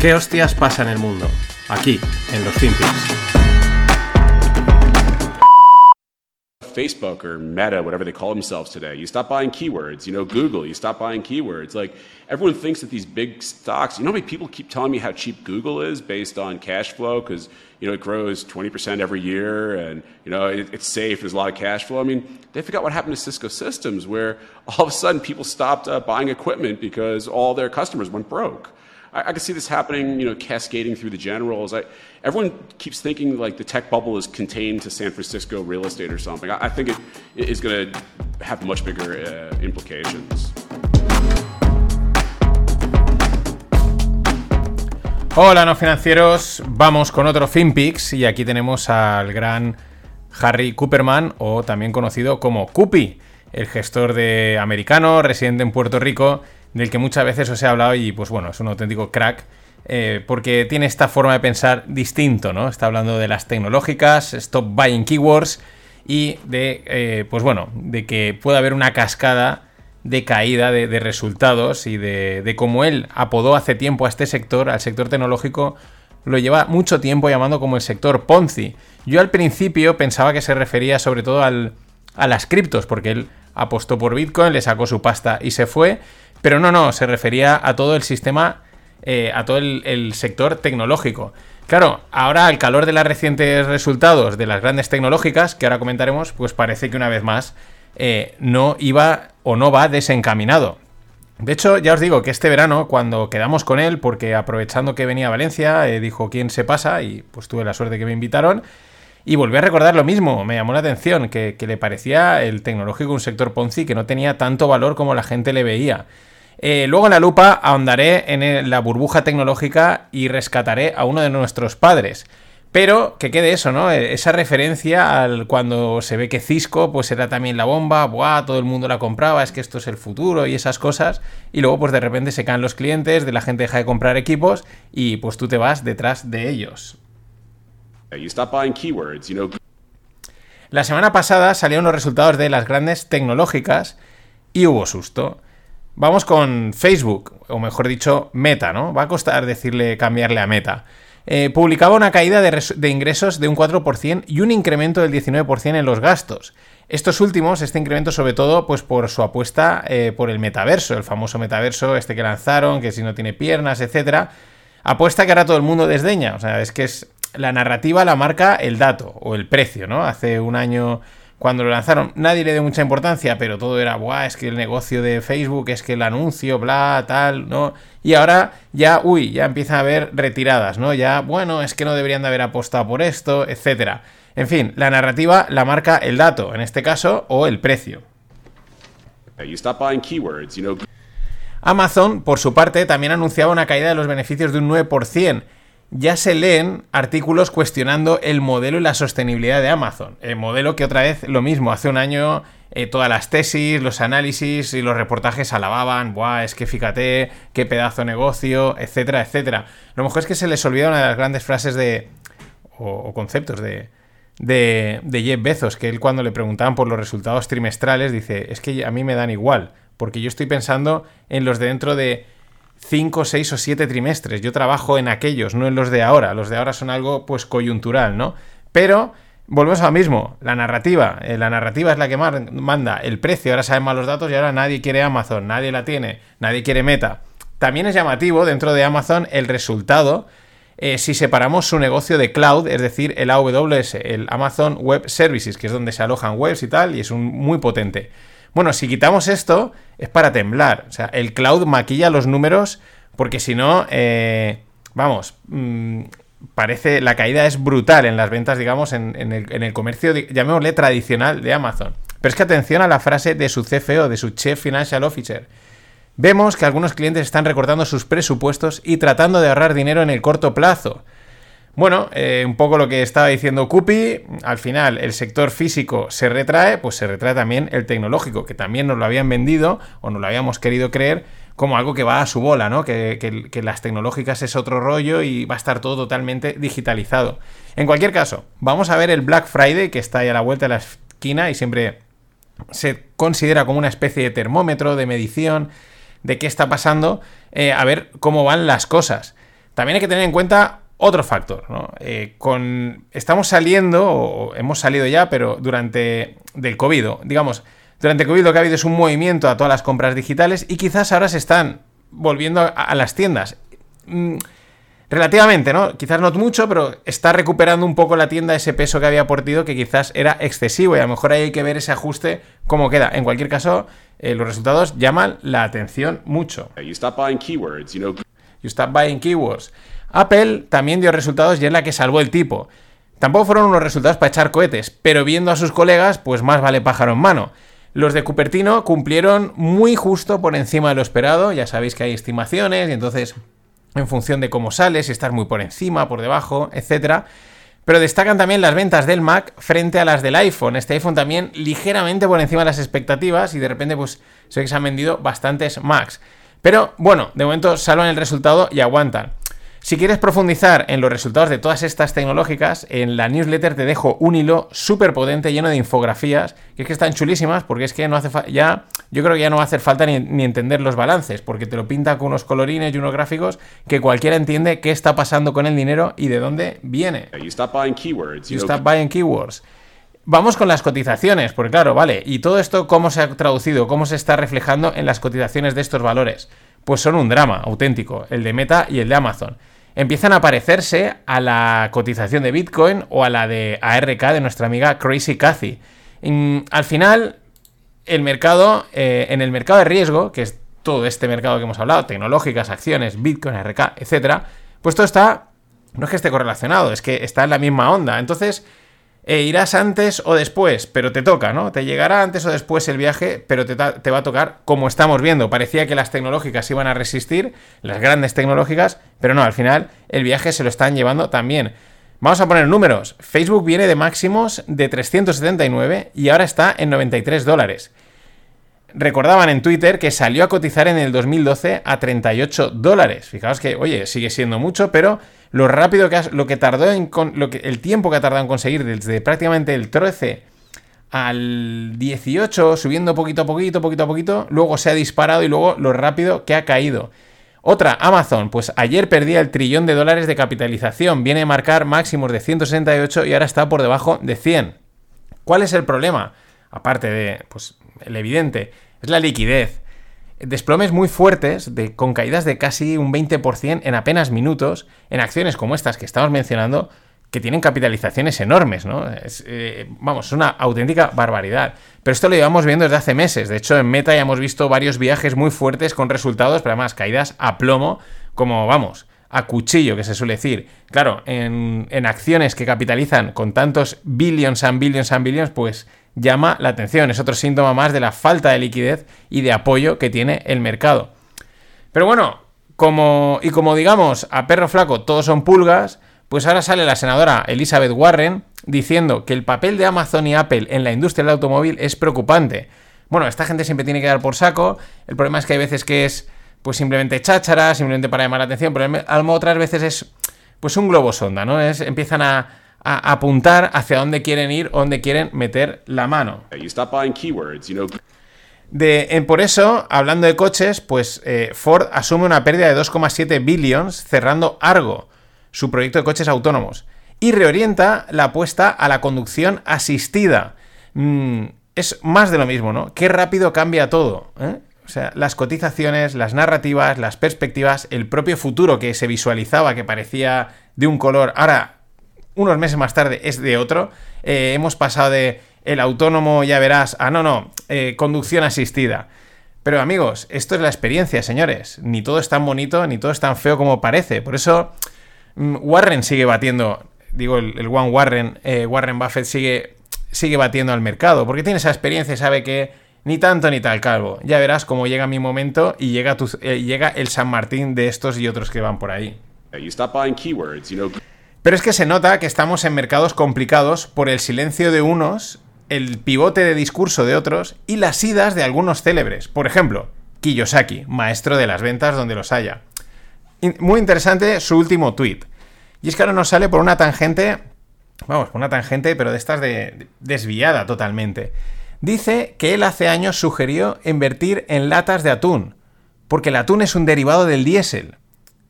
¿Qué hostias pasa en el mundo? Aquí, en los FinPix. Facebook or Meta, whatever they call themselves today. You stop buying keywords. You know, Google, you stop buying keywords. Like, everyone thinks that these big stocks, you know how many people keep telling me how cheap Google is based on cash flow because, you know, it grows 20% every year and, you know, it, it's safe, there's a lot of cash flow. I mean, they forgot what happened to Cisco Systems where all of a sudden people stopped uh, buying equipment because all their customers went broke. I, I can see this happening, you know, cascading through the generals. I, everyone keeps thinking like the tech bubble is contained to San Francisco real estate or something. I, I think it is going to have much bigger uh, implications. Hola, no financieros. Vamos con otro FinPix y aquí tenemos al gran Harry Cooperman, o también conocido como Cupi, el gestor de americano residente en Puerto Rico del que muchas veces os he hablado y pues bueno, es un auténtico crack. Eh, porque tiene esta forma de pensar distinto, ¿no? Está hablando de las tecnológicas, stop buying keywords y de, eh, pues bueno, de que puede haber una cascada de caída de, resultados y de, de cómo él apodó hace tiempo a este sector, al sector tecnológico, lo lleva mucho tiempo llamando como el sector Ponzi. Yo al principio pensaba que se refería sobre todo al, a las criptos, porque él apostó por Bitcoin, le sacó su pasta y se fue, pero no, no, se refería a todo el sistema, eh, a todo el, sector tecnológico. Claro, ahora al calor de los recientes resultados de las grandes tecnológicas, que ahora comentaremos, pues parece que una vez más eh, no iba o no va desencaminado. De hecho, ya os digo que este verano, cuando quedamos con él, porque aprovechando que venía a Valencia, eh, dijo quién se pasa y pues tuve la suerte que me invitaron. Y volví a recordar lo mismo, me llamó la atención, que, que le parecía el tecnológico un sector Ponzi que no tenía tanto valor como la gente le veía. Eh, luego en la lupa ahondaré en la burbuja tecnológica y rescataré a uno de nuestros padres. Pero que quede eso, ¿no? E, esa referencia al cuando se ve que Cisco pues era también la bomba, buah, todo el mundo la compraba, es que esto es el futuro y esas cosas. Y luego pues de repente se caen los clientes, de la gente deja de comprar equipos y pues tú te vas detrás de ellos. La semana pasada salieron los resultados de las grandes tecnológicas y hubo susto. Vamos con Facebook, o mejor dicho, Meta, ¿no? Va a costar decirle cambiarle a Meta. Eh, publicaba una caída de, ingresos de un 4% y un incremento del 19% en los gastos. Estos últimos, este incremento sobre todo, pues por su apuesta eh, por el metaverso, el famoso metaverso este que lanzaron, que si no tiene piernas, etcétera. Apuesta que ahora todo el mundo desdeña. O sea, es que es la narrativa la marca el dato o el precio, ¿no? Hace un año cuando lo lanzaron nadie le dio mucha importancia, pero todo era, Buah, es que el negocio de Facebook, es que el anuncio, bla, tal, ¿no? Y ahora ya, uy, ya empieza a haber retiradas, ¿no? Ya, bueno, es que no deberían de haber apostado por esto, etcétera. En fin, la narrativa la marca el dato, en este caso, o el precio. Amazon, por su parte, también anunciaba una caída de los beneficios de un 9% ya se leen artículos cuestionando el modelo y la sostenibilidad de Amazon. El modelo que otra vez lo mismo, hace un año eh, todas las tesis, los análisis y los reportajes alababan, Buah, es que fíjate, qué pedazo de negocio, etcétera, etcétera. Lo mejor es que se les olvida una de las grandes frases de... o, conceptos de, de, de Jeff Bezos, que él cuando le preguntaban por los resultados trimestrales dice, es que a mí me dan igual, porque yo estoy pensando en los de dentro de 5, 6 o 7 trimestres. Yo trabajo en aquellos, no en los de ahora. Los de ahora son algo pues coyuntural, ¿no? Pero volvemos a lo mismo, la narrativa. Eh, la narrativa es la que manda el precio. Ahora saben más los datos y ahora nadie quiere Amazon, nadie la tiene, nadie quiere Meta. También es llamativo dentro de Amazon el resultado eh, si separamos su negocio de cloud, es decir, el AWS, el Amazon Web Services, que es donde se alojan webs y tal, y es un, muy potente. Bueno, si quitamos esto, es para temblar. O sea, el cloud maquilla los números porque si no, eh, vamos, mm, parece, la caída es brutal en las ventas, digamos, en, el, comercio, llamémosle tradicional de Amazon. Pero es que atención a la frase de su CFO, de su Chief Financial Officer. Vemos que algunos clientes están recortando sus presupuestos y tratando de ahorrar dinero en el corto plazo. Bueno, eh, un poco lo que estaba diciendo Cupi, al final el sector físico se retrae, pues se retrae también el tecnológico, que también nos lo habían vendido o nos lo habíamos querido creer como algo que va a su bola, ¿no? Que, las tecnológicas es otro rollo y va a estar todo totalmente digitalizado. En cualquier caso, vamos a ver el Black Friday, que está ahí a la vuelta de la esquina y siempre se considera como una especie de termómetro, de medición de qué está pasando, eh, a ver cómo van las cosas. también hay que tener en cuenta otro factor, ¿no? Eh, con, estamos saliendo, o hemos salido ya, pero durante del COVID, digamos, durante el COVID lo que ha habido es un movimiento a todas las compras digitales y quizás ahora se están volviendo a, las tiendas. Mm, relativamente, ¿no? Quizás no mucho, pero está recuperando un poco la tienda ese peso que había aportado que quizás era excesivo y a lo mejor ahí hay que ver ese ajuste cómo queda. En cualquier caso, eh, los resultados llaman la atención mucho. You stop buying keywords, you know. You stop buying keywords. Apple también dio resultados y es la que salvó el tipo. Tampoco fueron unos resultados para echar cohetes, pero viendo a sus colegas, pues más vale pájaro en mano. Los de Cupertino cumplieron muy justo por encima de lo esperado, ya sabéis que hay estimaciones y entonces en función de cómo sales, si estás muy por encima, por debajo, etc. Pero destacan también las ventas del Mac frente a las del iPhone. Este iPhone también ligeramente por encima de las expectativas y de repente pues se han vendido bastantes Macs. Pero bueno, de momento salvan el resultado y aguantan. Si quieres profundizar en los resultados de todas estas tecnológicas, en la newsletter te dejo un hilo súper potente lleno de infografías, que es que están chulísimas, porque es que no hace ya, yo creo que ya no va a hacer falta ni, entender los balances, porque te lo pinta con unos colorines y unos gráficos que cualquiera entiende qué está pasando con el dinero y de dónde viene. You stop buying keywords. You, stop buying keywords. Vamos con las cotizaciones, porque claro, vale, y todo esto cómo se ha traducido, cómo se está reflejando en las cotizaciones de estos valores. Pues son un drama auténtico, el de Meta y el de Amazon empiezan a parecerse a la cotización de Bitcoin o a la de ARK de nuestra amiga Crazy Cathy. al final, el mercado, eh, en el mercado de riesgo, que es todo este mercado que hemos hablado, tecnológicas, acciones, Bitcoin, ARK, etcétera, pues todo está, no es que esté correlacionado, es que está en la misma onda. Entonces, e irás antes o después, pero te toca, ¿no? Te llegará antes o después el viaje, pero te, va a tocar como estamos viendo. Parecía que las tecnológicas iban a resistir, las grandes tecnológicas, pero no, al final el viaje se lo están llevando también. Vamos a poner números. Facebook viene de máximos de 379 y ahora está en 93 dólares. Recordaban en Twitter que salió a cotizar en el 2012 a 38 dólares. Fijaos que, oye, sigue siendo mucho, pero lo rápido que lo que tardó en lo que, el tiempo que ha tardado en conseguir desde prácticamente el 13 al 18, subiendo poquito a poquito, poquito a poquito, luego se ha disparado y luego lo rápido que ha caído. Otra, Amazon, pues ayer perdía el trillón de dólares de capitalización, viene a marcar máximos de 168 y ahora está por debajo de 100. ¿Cuál es el problema? Aparte de, pues, el evidente, es la liquidez desplomes muy fuertes, de, con caídas de casi un 20% en apenas minutos, en acciones como estas que estamos mencionando, que tienen capitalizaciones enormes, ¿no? Es, eh, vamos, es una auténtica barbaridad. Pero esto lo llevamos viendo desde hace meses. De hecho, en Meta ya hemos visto varios viajes muy fuertes con resultados, pero además caídas a plomo, como, vamos, a cuchillo, que se suele decir. Claro, en, en acciones que capitalizan con tantos billions and billions and billions, pues llama la atención. Es otro síntoma más de la falta de liquidez y de apoyo que tiene el mercado. Pero bueno, como, y como digamos, a perro flaco todos son pulgas, pues ahora sale la senadora Elizabeth Warren diciendo que el papel de Amazon y Apple en la industria del automóvil es preocupante. Bueno, esta gente siempre tiene que dar por saco. El problema es que hay veces que es pues simplemente cháchara, simplemente para llamar la atención, pero otras veces es pues un globo sonda, ¿no? Es, empiezan a, a apuntar hacia dónde quieren ir, dónde quieren meter la mano. De, por eso, hablando de coches, pues eh, Ford asume una pérdida de 2,7 billions cerrando Argo, su proyecto de coches autónomos, y reorienta la apuesta a la conducción asistida. Mm, es más de lo mismo, ¿no? Qué rápido cambia todo. ¿eh? O sea, las cotizaciones, las narrativas, las perspectivas, el propio futuro que se visualizaba, que parecía de un color, ahora unos meses más tarde es de otro. Eh, hemos pasado de el autónomo, ya verás, a no, no, eh, conducción asistida. Pero amigos, esto es la experiencia, señores. Ni todo es tan bonito, ni todo es tan feo como parece. Por eso mm, Warren sigue batiendo, digo, el, One Warren, eh, Warren Buffett sigue, sigue batiendo al mercado, porque tiene esa experiencia y sabe que ni tanto ni tal calvo. Ya verás cómo llega mi momento y llega, llega el San Martín de estos y otros que van por ahí. Pero es que se nota que estamos en mercados complicados por el silencio de unos, el pivote de discurso de otros y las idas de algunos célebres. Por ejemplo, Kiyosaki, maestro de las ventas donde los haya. Muy interesante su último tweet. Y es que ahora nos sale por una tangente, vamos, por una tangente, pero de estas de desviada totalmente. Dice que él hace años sugirió invertir en latas de atún, porque el atún es un derivado del diésel.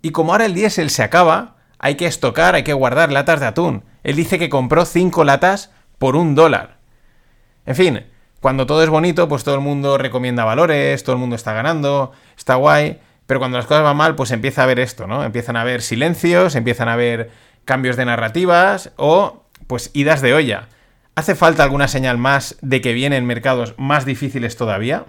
Y como ahora el diésel se acaba, hay que estocar, hay que guardar latas de atún. Él dice que compró 5 latas por un dólar. En fin, cuando todo es bonito, pues todo el mundo recomienda valores, todo el mundo está ganando, está guay, pero cuando las cosas van mal, pues empieza a haber esto, ¿no? Empiezan a haber silencios, empiezan a haber cambios de narrativas o pues idas de olla. ¿Hace falta alguna señal más de que vienen mercados más difíciles todavía?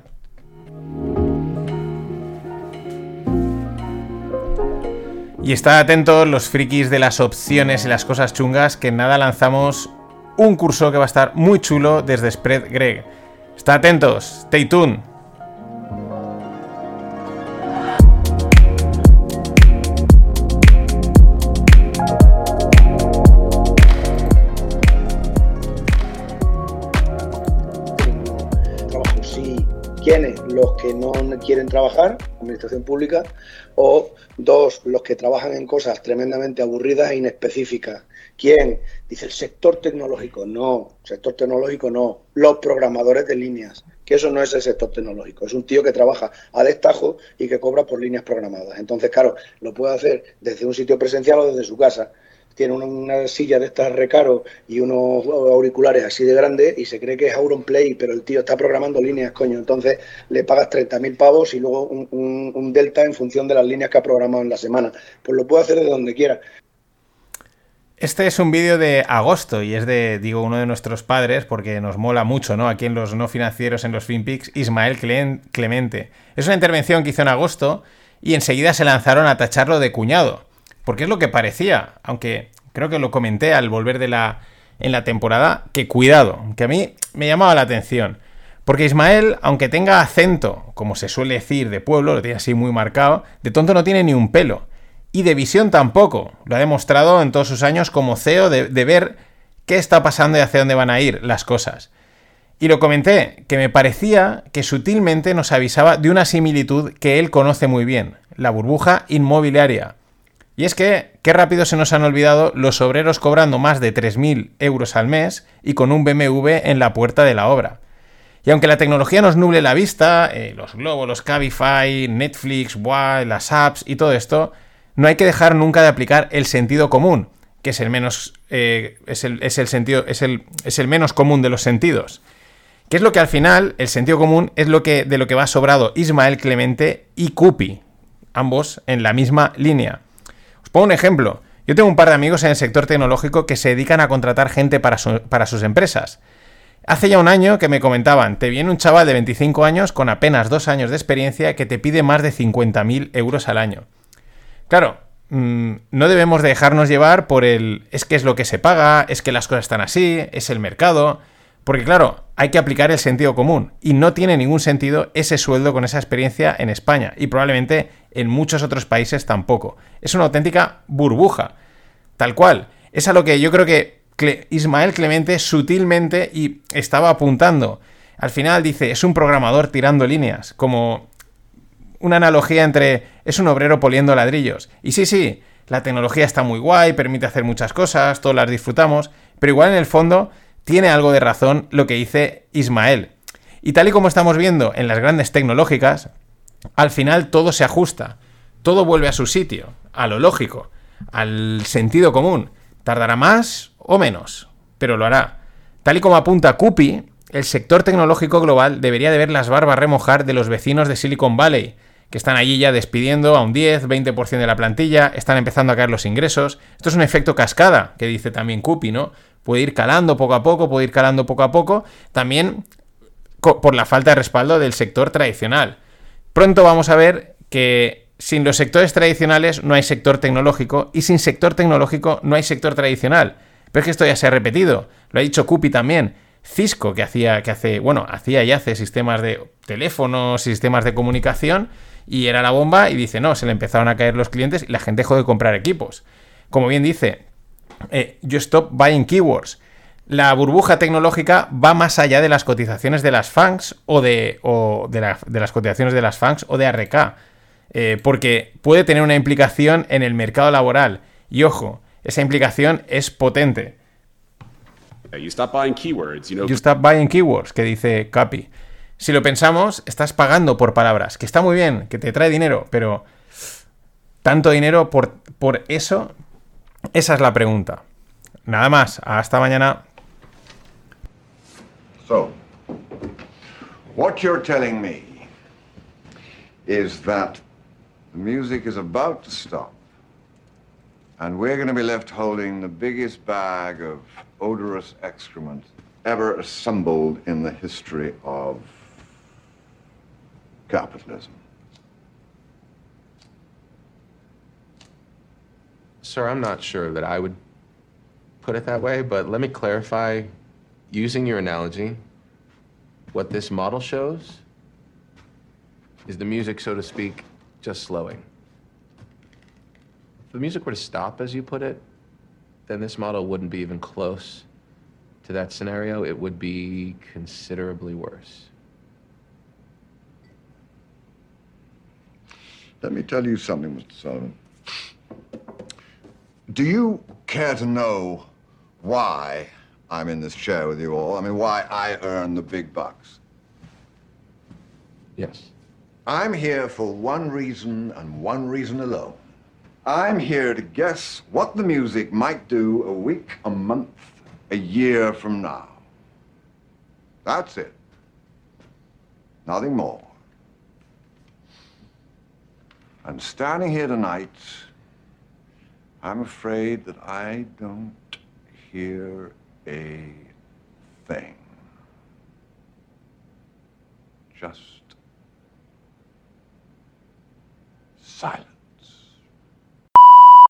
Y está atentos los frikis de las opciones y las cosas chungas que nada lanzamos un curso que va a estar muy chulo desde Spread Greg. Está atentos, stay tuned. Los que no quieren trabajar, administración pública, o dos, los que trabajan en cosas tremendamente aburridas e inespecíficas. ¿Quién? Dice el sector tecnológico. No, sector tecnológico no. Los programadores de líneas, que eso no es el sector tecnológico. Es un tío que trabaja a destajo y que cobra por líneas programadas. Entonces, claro, lo puede hacer desde un sitio presencial o desde su casa tiene una, silla de estas recaro y unos auriculares así de grandes y se cree que es Auronplay, pero el tío está programando líneas, coño. Entonces le pagas 30.000 pavos y luego un, delta en función de las líneas que ha programado en la semana. Pues lo puede hacer de donde quiera. Este es un vídeo de agosto y es de, digo, uno de nuestros padres porque nos mola mucho, ¿no? Aquí en los no financieros, en los FinPix, Ismael Clemente. Es una intervención que hizo en agosto y enseguida se lanzaron a tacharlo de cuñado. Porque es lo que parecía, aunque creo que lo comenté al volver de la, en la temporada, que cuidado, que a mí me llamaba la atención. Porque Ismael, aunque tenga acento, como se suele decir, de pueblo, lo tiene así muy marcado, de tonto no tiene ni un pelo. Y de visión tampoco. Lo ha demostrado en todos sus años como CEO de, de ver qué está pasando y hacia dónde van a ir las cosas. Y lo comenté, que me parecía que sutilmente nos avisaba de una similitud que él conoce muy bien, la burbuja inmobiliaria. Y es que, qué rápido se nos han olvidado los obreros cobrando más de 3.000 euros al mes y con un BMW en la puerta de la obra. Y aunque la tecnología nos nuble la vista, eh, los globos, los Cabify, Netflix, WA, las apps y todo esto, no hay que dejar nunca de aplicar el sentido común, que es el menos, eh, es, el, sentido, es el, es el menos común de los sentidos. Que es lo que al final, el sentido común es lo que, de lo que va sobrado Ismael Clemente y Cupi, ambos en la misma línea. Pongo un ejemplo. Yo tengo un par de amigos en el sector tecnológico que se dedican a contratar gente para, sus empresas. Hace ya un año que me comentaban, te viene un chaval de 25 años con apenas dos años de experiencia que te pide más de 50.000 euros al año. Claro, mm, no debemos dejarnos llevar por el es que es lo que se paga, es que las cosas están así, es el mercado. Porque claro, hay que aplicar el sentido común y no tiene ningún sentido ese sueldo con esa experiencia en España y probablemente en muchos otros países tampoco. Es una auténtica burbuja, tal cual. Es a lo que yo creo que Ismael Clemente sutilmente y estaba apuntando. Al final dice, es un programador tirando líneas, como una analogía entre es un obrero poliendo ladrillos. Y sí, sí, la tecnología está muy guay, permite hacer muchas cosas, todas las disfrutamos, pero igual en el fondo tiene algo de razón lo que dice Ismael. Y tal y como estamos viendo en las grandes tecnológicas, al final todo se ajusta, todo vuelve a su sitio, a lo lógico, al sentido común. Tardará más o menos, pero lo hará. Tal y como apunta Cupi, el sector tecnológico global debería de ver las barbas remojar de los vecinos de Silicon Valley, que están allí ya despidiendo a un 10, 20% de la plantilla, están empezando a caer los ingresos. Esto es un efecto cascada, que dice también Cupi, ¿no? Puede ir calando poco a poco, puede ir calando poco a poco, también por la falta de respaldo del sector tradicional. Pronto vamos a ver que sin los sectores tradicionales no hay sector tecnológico y sin sector tecnológico no hay sector tradicional. Pero es que esto ya se ha repetido, lo ha dicho Cupi también. Cisco, que hacía, que hace, bueno, hacía y hace sistemas de teléfonos, sistemas de comunicación, y era la bomba, y dice, no, se le empezaron a caer los clientes y la gente dejó de comprar equipos. Como bien dice, eh, you stop buying keywords. La burbuja tecnológica va más allá de las cotizaciones de las FANGs o de, de, las cotizaciones de las FANGs o de ARK, eh, porque puede tener una implicación en el mercado laboral. Y ojo, esa implicación es potente. You stop buying keywords, you, stop buying keywords, que dice Capi. Si lo pensamos, estás pagando por palabras, que está muy bien, que te trae dinero, pero tanto dinero por, por eso? Esa es la pregunta. Nada más, hasta mañana. So, what you're telling me is that the music is about to stop, and we're going to be left holding the biggest bag of odorous excrement ever assembled in the history of capitalism. Sir, I'm not sure that I would put it that way, but let me clarify using your analogy. What this model shows is the music, so to speak, just slowing. If the music were to stop, as you put it, then this model wouldn't be even close to that scenario. It would be considerably worse. Let me tell you something, Mr. Sullivan. Do you care to know why I'm in this chair with you all? I mean, why I earn the big bucks? Yes. I'm here for one reason and one reason alone. I'm here to guess what the music might do a week, a month, a year from now. That's it. Nothing more. And standing here tonight, I'm afraid that I don't hear a thing. Just silence.